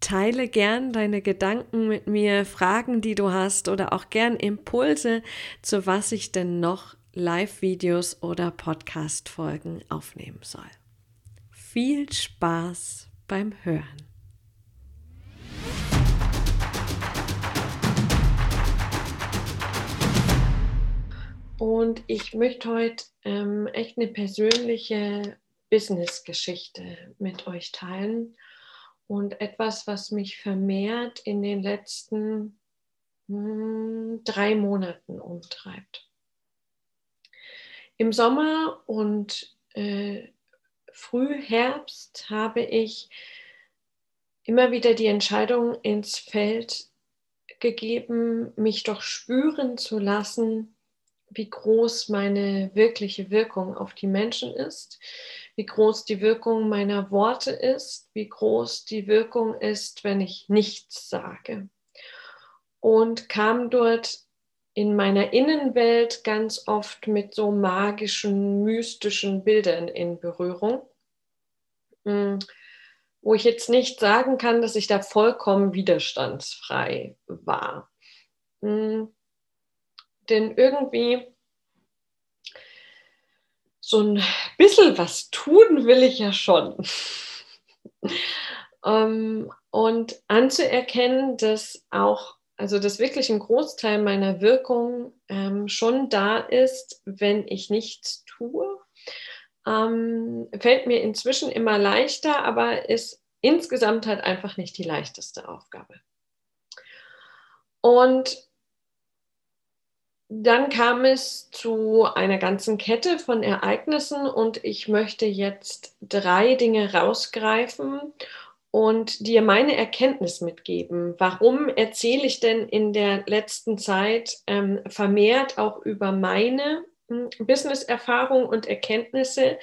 Teile gern deine Gedanken mit mir, Fragen, die du hast oder auch gern Impulse, zu was ich denn noch Live-Videos oder Podcast-Folgen aufnehmen soll. Viel Spaß beim Hören. Und ich möchte heute ähm, echt eine persönliche Business-Geschichte mit euch teilen und etwas, was mich vermehrt in den letzten hm, drei Monaten umtreibt. Im Sommer und äh, Frühherbst habe ich immer wieder die Entscheidung ins Feld gegeben, mich doch spüren zu lassen, wie groß meine wirkliche Wirkung auf die Menschen ist, wie groß die Wirkung meiner Worte ist, wie groß die Wirkung ist, wenn ich nichts sage. Und kam dort in meiner Innenwelt ganz oft mit so magischen, mystischen Bildern in Berührung. Hm, wo ich jetzt nicht sagen kann, dass ich da vollkommen widerstandsfrei war. Hm. Denn irgendwie so ein bisschen was tun will ich ja schon. ähm, und anzuerkennen, dass auch, also dass wirklich ein Großteil meiner Wirkung ähm, schon da ist, wenn ich nichts tue, ähm, fällt mir inzwischen immer leichter, aber ist insgesamt halt einfach nicht die leichteste Aufgabe. Und dann kam es zu einer ganzen Kette von Ereignissen und ich möchte jetzt drei Dinge rausgreifen und dir meine Erkenntnis mitgeben. Warum erzähle ich denn in der letzten Zeit ähm, vermehrt auch über meine hm, Business-Erfahrung und Erkenntnisse?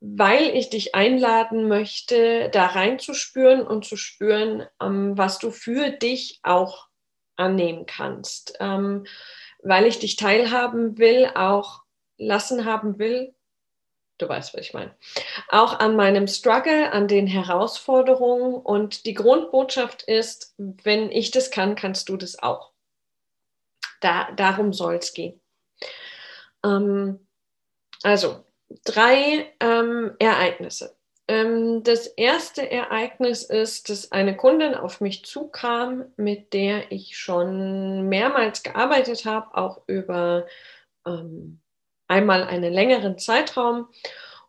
Weil ich dich einladen möchte, da reinzuspüren und zu spüren, ähm, was du für dich auch annehmen kannst. Ähm, weil ich dich teilhaben will, auch lassen haben will. Du weißt, was ich meine. Auch an meinem Struggle, an den Herausforderungen. Und die Grundbotschaft ist, wenn ich das kann, kannst du das auch. Da, darum soll es gehen. Ähm, also, drei ähm, Ereignisse. Ähm, das erste Ereignis ist, dass eine Kundin auf mich zukam, mit der ich schon mehrmals gearbeitet habe, auch über ähm, einmal einen längeren Zeitraum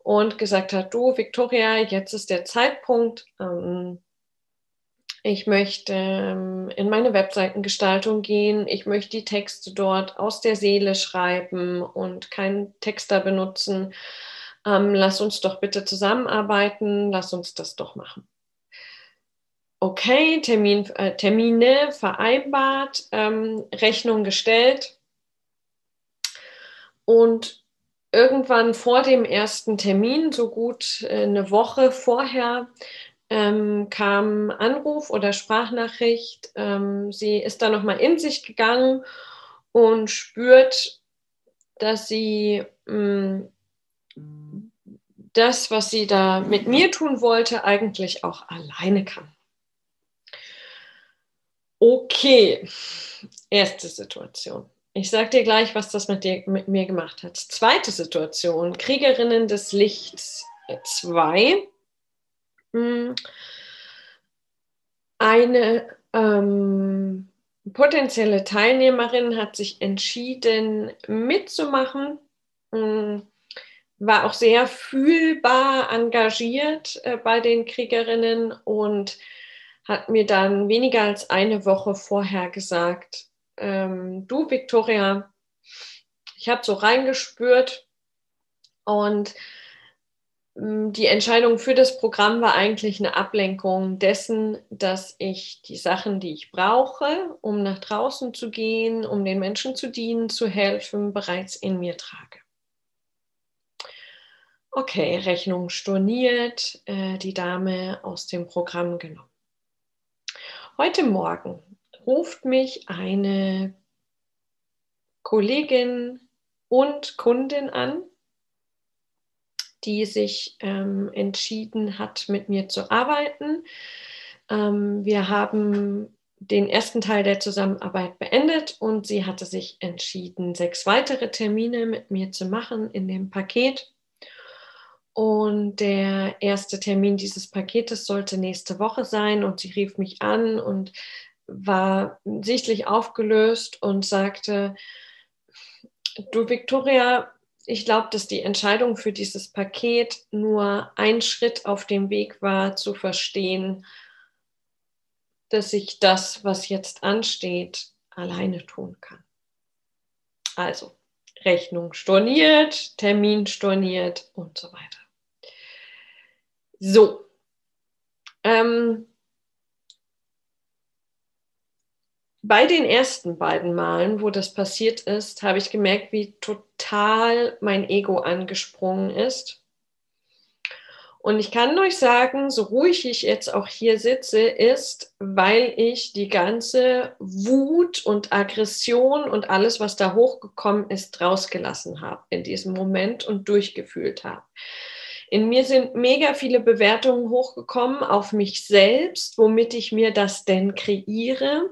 und gesagt hat, du Victoria, jetzt ist der Zeitpunkt. Ähm, ich möchte ähm, in meine Webseitengestaltung gehen. Ich möchte die Texte dort aus der Seele schreiben und keinen Texter benutzen ähm, lass uns doch bitte zusammenarbeiten, lass uns das doch machen. Okay, Termin, äh, Termine vereinbart, ähm, Rechnung gestellt und irgendwann vor dem ersten Termin, so gut äh, eine Woche vorher, ähm, kam Anruf oder Sprachnachricht. Ähm, sie ist da nochmal in sich gegangen und spürt, dass sie mh, mm, das, was sie da mit mir tun wollte, eigentlich auch alleine kann. Okay, erste Situation. Ich sage dir gleich, was das mit, dir, mit mir gemacht hat. Zweite Situation, Kriegerinnen des Lichts 2. Hm. Eine ähm, potenzielle Teilnehmerin hat sich entschieden, mitzumachen. War auch sehr fühlbar engagiert äh, bei den Kriegerinnen und hat mir dann weniger als eine Woche vorher gesagt, ähm, du Victoria, ich habe so reingespürt und ähm, die Entscheidung für das Programm war eigentlich eine Ablenkung dessen, dass ich die Sachen, die ich brauche, um nach draußen zu gehen, um den Menschen zu dienen, zu helfen, bereits in mir trage. Okay, Rechnung storniert, äh, die Dame aus dem Programm genommen. Heute Morgen ruft mich eine Kollegin und Kundin an, die sich ähm, entschieden hat, mit mir zu arbeiten. Ähm, wir haben den ersten Teil der Zusammenarbeit beendet und sie hatte sich entschieden, sechs weitere Termine mit mir zu machen in dem Paket. Und der erste Termin dieses Paketes sollte nächste Woche sein. Und sie rief mich an und war sichtlich aufgelöst und sagte, du Victoria, ich glaube, dass die Entscheidung für dieses Paket nur ein Schritt auf dem Weg war, zu verstehen, dass ich das, was jetzt ansteht, alleine tun kann. Also Rechnung storniert, Termin storniert und so weiter. So. Ähm, bei den ersten beiden Malen, wo das passiert ist, habe ich gemerkt, wie total mein Ego angesprungen ist. Und ich kann euch sagen, so ruhig ich jetzt auch hier sitze, ist, weil ich die ganze Wut und Aggression und alles, was da hochgekommen ist, rausgelassen habe in diesem Moment und durchgefühlt habe. In mir sind mega viele Bewertungen hochgekommen auf mich selbst, womit ich mir das denn kreiere.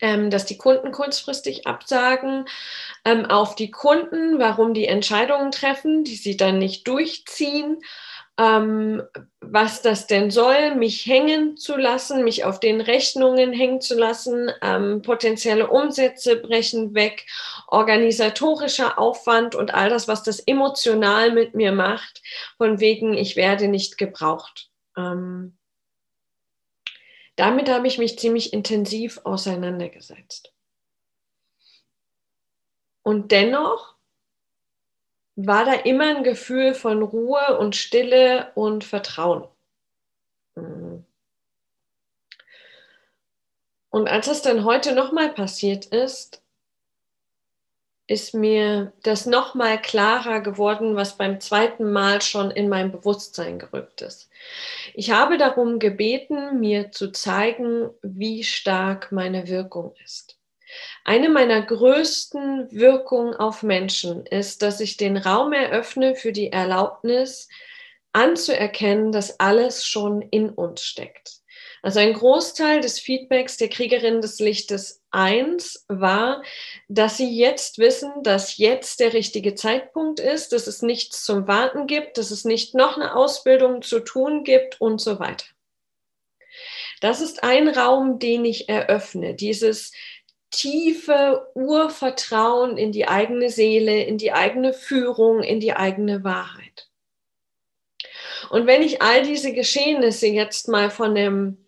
Ähm, dass die Kunden kurzfristig absagen, ähm, auf die Kunden, warum die Entscheidungen treffen, die sie dann nicht durchziehen ähm, was das denn soll, mich hängen zu lassen, mich auf den Rechnungen hängen zu lassen, ähm, potenzielle Umsätze brechen weg, organisatorischer Aufwand und all das, was das emotional mit mir macht, von wegen, ich werde nicht gebraucht. Ähm, damit habe ich mich ziemlich intensiv auseinandergesetzt. Und dennoch war da immer ein Gefühl von Ruhe und Stille und Vertrauen. Mhm. Und als es dann heute nochmal passiert ist, ist mir das nochmal klarer geworden, was beim zweiten Mal schon in mein Bewusstsein gerückt ist. Ich habe darum gebeten, mir zu zeigen, wie stark meine Wirkung ist. Eine meiner größten Wirkungen auf Menschen ist, dass ich den Raum eröffne für die Erlaubnis anzuerkennen, dass alles schon in uns steckt. Also ein Großteil des Feedbacks der Kriegerin des Lichtes 1 war, dass sie jetzt wissen, dass jetzt der richtige Zeitpunkt ist, dass es nichts zum Warten gibt, dass es nicht noch eine Ausbildung zu tun gibt und so weiter. Das ist ein Raum, den ich eröffne, dieses tiefe Urvertrauen in die eigene Seele, in die eigene Führung, in die eigene Wahrheit. Und wenn ich all diese Geschehnisse jetzt mal von dem,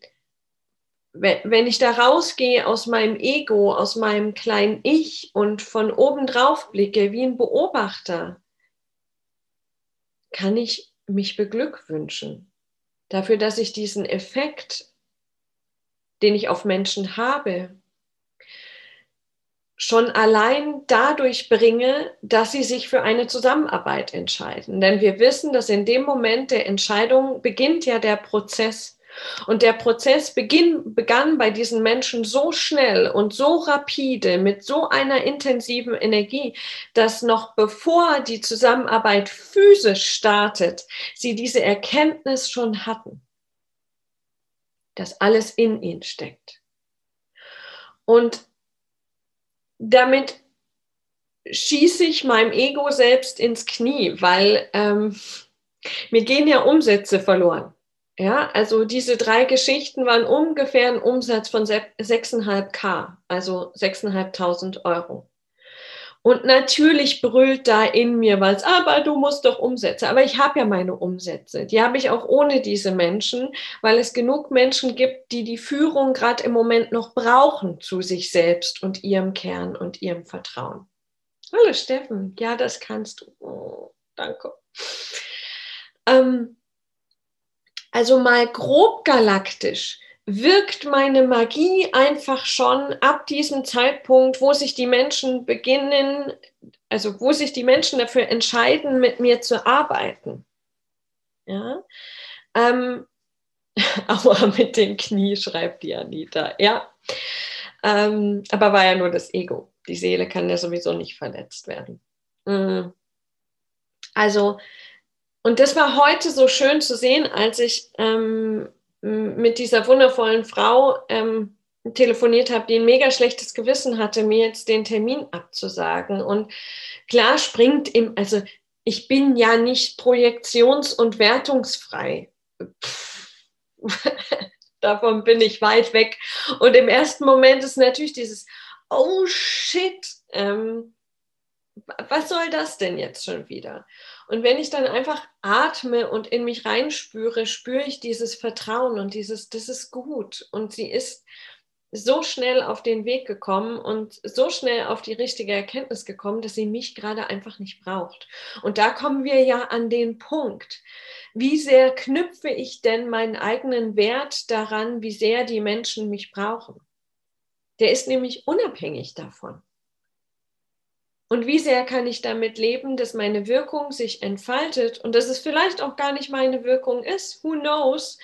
wenn ich da rausgehe aus meinem Ego, aus meinem kleinen Ich und von oben drauf blicke wie ein Beobachter, kann ich mich beglückwünschen dafür, dass ich diesen Effekt, den ich auf Menschen habe, schon allein dadurch bringe, dass sie sich für eine Zusammenarbeit entscheiden. Denn wir wissen, dass in dem Moment der Entscheidung beginnt ja der Prozess. Und der Prozess beginn, begann bei diesen Menschen so schnell und so rapide, mit so einer intensiven Energie, dass noch bevor die Zusammenarbeit physisch startet, sie diese Erkenntnis schon hatten, dass alles in ihnen steckt. Und damit schieße ich meinem Ego selbst ins Knie, weil ähm, mir gehen ja Umsätze verloren. Ja, also diese drei Geschichten waren ungefähr ein Umsatz von 6,5k, also 6.500 Euro. Und natürlich brüllt da in mir was, aber du musst doch Umsätze. Aber ich habe ja meine Umsätze. Die habe ich auch ohne diese Menschen, weil es genug Menschen gibt, die die Führung gerade im Moment noch brauchen zu sich selbst und ihrem Kern und ihrem Vertrauen. Hallo Steffen, ja, das kannst du. Oh, danke. Ähm, also mal grob galaktisch wirkt meine Magie einfach schon ab diesem Zeitpunkt, wo sich die Menschen beginnen, also wo sich die Menschen dafür entscheiden, mit mir zu arbeiten. Ja. Ähm, aber mit dem Knie schreibt die Anita. Ja. Ähm, aber war ja nur das Ego. Die Seele kann ja sowieso nicht verletzt werden. Mhm. Also, und das war heute so schön zu sehen, als ich ähm, mit dieser wundervollen Frau ähm, telefoniert habe, die ein mega schlechtes Gewissen hatte, mir jetzt den Termin abzusagen. Und klar springt im, also ich bin ja nicht projektions- und wertungsfrei. Davon bin ich weit weg. Und im ersten Moment ist natürlich dieses, oh shit, ähm, was soll das denn jetzt schon wieder? Und wenn ich dann einfach atme und in mich reinspüre, spüre ich dieses Vertrauen und dieses, das ist gut. Und sie ist so schnell auf den Weg gekommen und so schnell auf die richtige Erkenntnis gekommen, dass sie mich gerade einfach nicht braucht. Und da kommen wir ja an den Punkt. Wie sehr knüpfe ich denn meinen eigenen Wert daran, wie sehr die Menschen mich brauchen? Der ist nämlich unabhängig davon. Und wie sehr kann ich damit leben, dass meine Wirkung sich entfaltet und dass es vielleicht auch gar nicht meine Wirkung ist, who knows,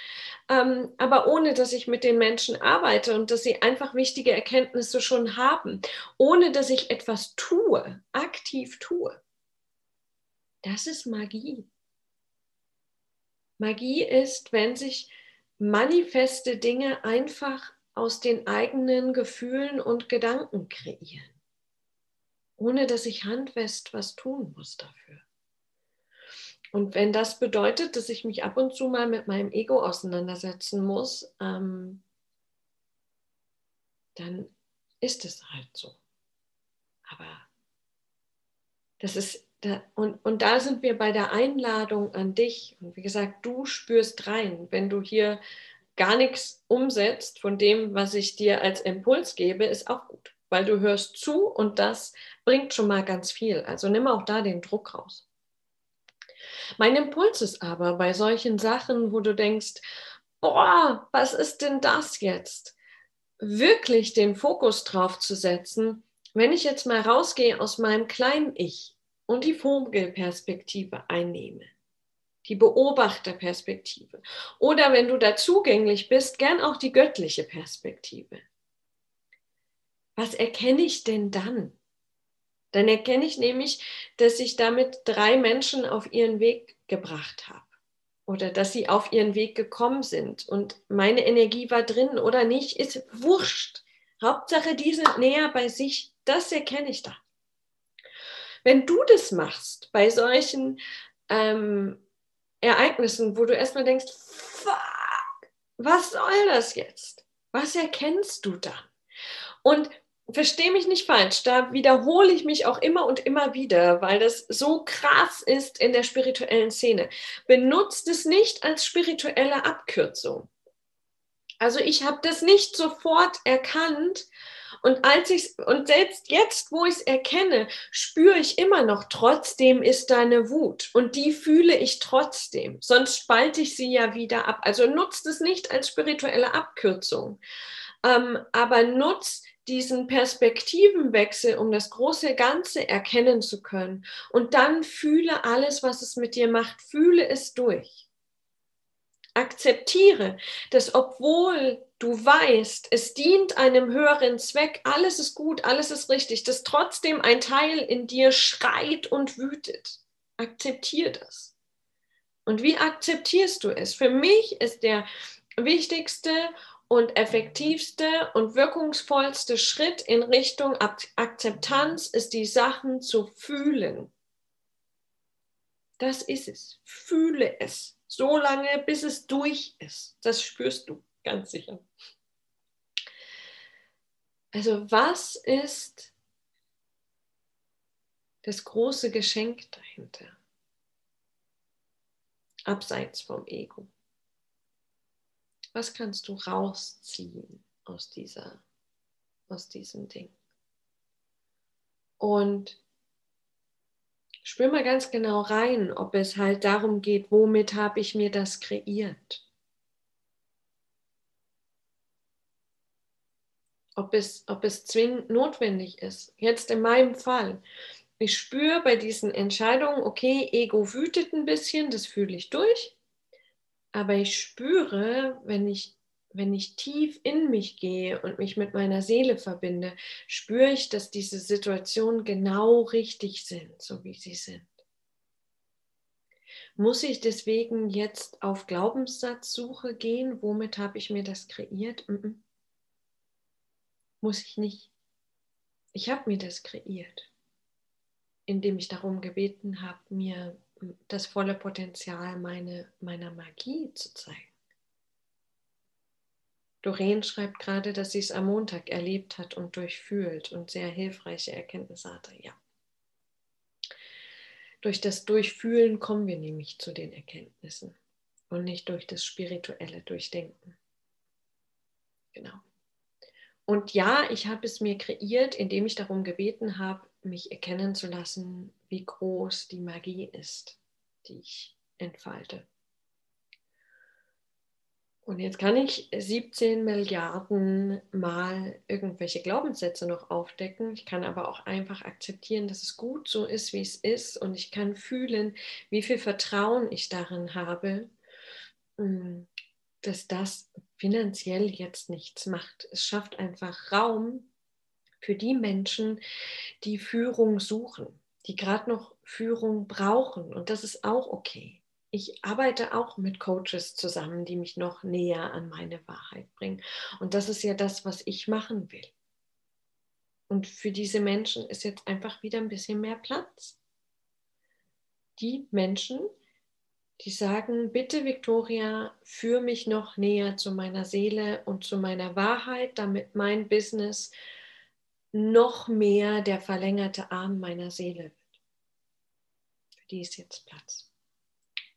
ähm, aber ohne dass ich mit den Menschen arbeite und dass sie einfach wichtige Erkenntnisse schon haben, ohne dass ich etwas tue, aktiv tue. Das ist Magie. Magie ist, wenn sich manifeste Dinge einfach aus den eigenen Gefühlen und Gedanken kreieren, ohne dass ich handfest was tun muss dafür. Und wenn das bedeutet, dass ich mich ab und zu mal mit meinem Ego auseinandersetzen muss, ähm, dann ist es halt so. Aber das ist, da, und, und da sind wir bei der Einladung an dich. Und wie gesagt, du spürst rein, wenn du hier gar nichts umsetzt von dem, was ich dir als Impuls gebe, ist auch gut, weil du hörst zu und das bringt schon mal ganz viel. Also nimm auch da den Druck raus. Mein Impuls ist aber bei solchen Sachen, wo du denkst, boah, was ist denn das jetzt? Wirklich den Fokus drauf zu setzen, wenn ich jetzt mal rausgehe aus meinem kleinen Ich und die Vogelperspektive einnehme, die Beobachterperspektive oder wenn du da zugänglich bist, gern auch die göttliche Perspektive. Was erkenne ich denn dann? Dann erkenne ich nämlich, dass ich damit drei Menschen auf ihren Weg gebracht habe oder dass sie auf ihren Weg gekommen sind und meine Energie war drin oder nicht, ist wurscht. Hauptsache, die sind näher bei sich. Das erkenne ich da. Wenn du das machst bei solchen ähm, Ereignissen, wo du erstmal denkst, fuck, was soll das jetzt? Was erkennst du dann? Und verstehe mich nicht falsch, da wiederhole ich mich auch immer und immer wieder, weil das so krass ist in der spirituellen Szene. Benutzt es nicht als spirituelle Abkürzung. Also ich habe das nicht sofort erkannt und als ich und selbst jetzt, wo ich es erkenne, spüre ich immer noch, trotzdem ist da eine Wut und die fühle ich trotzdem. Sonst spalte ich sie ja wieder ab. Also nutzt es nicht als spirituelle Abkürzung, ähm, aber nutzt diesen Perspektivenwechsel, um das große Ganze erkennen zu können. Und dann fühle alles, was es mit dir macht, fühle es durch. Akzeptiere, dass obwohl du weißt, es dient einem höheren Zweck, alles ist gut, alles ist richtig, dass trotzdem ein Teil in dir schreit und wütet. Akzeptiere das. Und wie akzeptierst du es? Für mich ist der wichtigste und effektivste und wirkungsvollste Schritt in Richtung Akzeptanz ist, die Sachen zu fühlen. Das ist es. Fühle es. So lange, bis es durch ist. Das spürst du ganz sicher. Also was ist das große Geschenk dahinter? Abseits vom Ego. Was kannst du rausziehen aus, dieser, aus diesem Ding? Und spür mal ganz genau rein, ob es halt darum geht, womit habe ich mir das kreiert? Ob es, ob es zwingend notwendig ist. Jetzt in meinem Fall. Ich spüre bei diesen Entscheidungen, okay, Ego wütet ein bisschen, das fühle ich durch. Aber ich spüre, wenn ich, wenn ich tief in mich gehe und mich mit meiner Seele verbinde, spüre ich, dass diese Situationen genau richtig sind, so wie sie sind. Muss ich deswegen jetzt auf Glaubenssatzsuche gehen? Womit habe ich mir das kreiert? Mm. Muss ich nicht. Ich habe mir das kreiert, indem ich darum gebeten habe, mir das volle Potenzial meine, meiner Magie zu zeigen. Doreen schreibt gerade, dass sie es am Montag erlebt hat und durchfühlt und sehr hilfreiche Erkenntnisse hatte. Ja. Durch das Durchfühlen kommen wir nämlich zu den Erkenntnissen und nicht durch das spirituelle Durchdenken. Genau. Und ja, ich habe es mir kreiert, indem ich darum gebeten habe, mich erkennen zu lassen, wie groß die Magie ist, die ich entfalte. Und jetzt kann ich 17 Milliarden Mal irgendwelche Glaubenssätze noch aufdecken. Ich kann aber auch einfach akzeptieren, dass es gut so ist, wie es ist. Und ich kann fühlen, wie viel Vertrauen ich darin habe, hm, dass das finanziell jetzt nichts macht. Es schafft einfach Raum für die Menschen, die Führung suchen, die gerade noch Führung brauchen. Und das ist auch okay. ich arbeite auch mit Coaches zusammen, die mich noch näher an meine Wahrheit bringen. Und das ist ja das, was ich machen will. Und für diese Menschen ist jetzt einfach wieder ein bisschen mehr Platz. Die Menschen, die sagen, bitte Victoria, führ mich noch näher zu meiner Seele und zu meiner Wahrheit, damit mein Business noch mehr der verlängerte Arm meiner Seele wird. Für die ist jetzt Platz.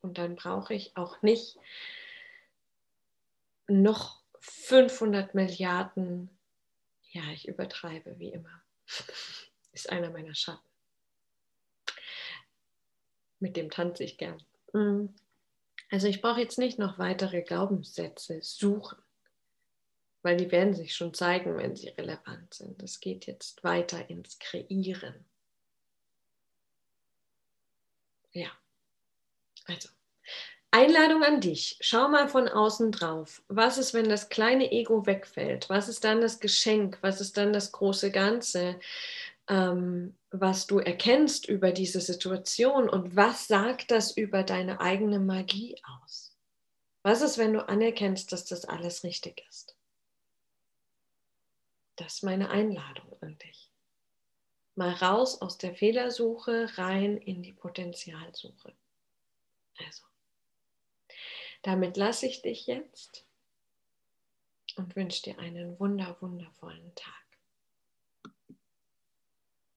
Und dann brauche ich auch nicht noch 500 Milliarden, ja, ich übertreibe wie immer, ist einer meiner Schatten. Mit dem tanze ich gern. Mm. Also ich brauche jetzt nicht noch weitere Glaubenssätze suchen, weil die werden sich schon zeigen, wenn sie relevant sind. Es geht jetzt weiter ins Kreieren. Ja. Also, Einladung an dich. Schau mal von außen drauf. Was ist, wenn das kleine Ego wegfällt? Was ist dann das Geschenk? Was ist dann das große Ganze, ähm, was du erkennst über diese Situation? Und was sagt das über deine eigene Magie aus? Was ist, wenn du anerkennst, dass das alles richtig ist? Das ist meine Einladung an dich. Mal raus aus der Fehlersuche, rein in die Potenzialsuche. Also, damit lasse ich dich jetzt und wünsche dir einen wunder, wundervollen Tag.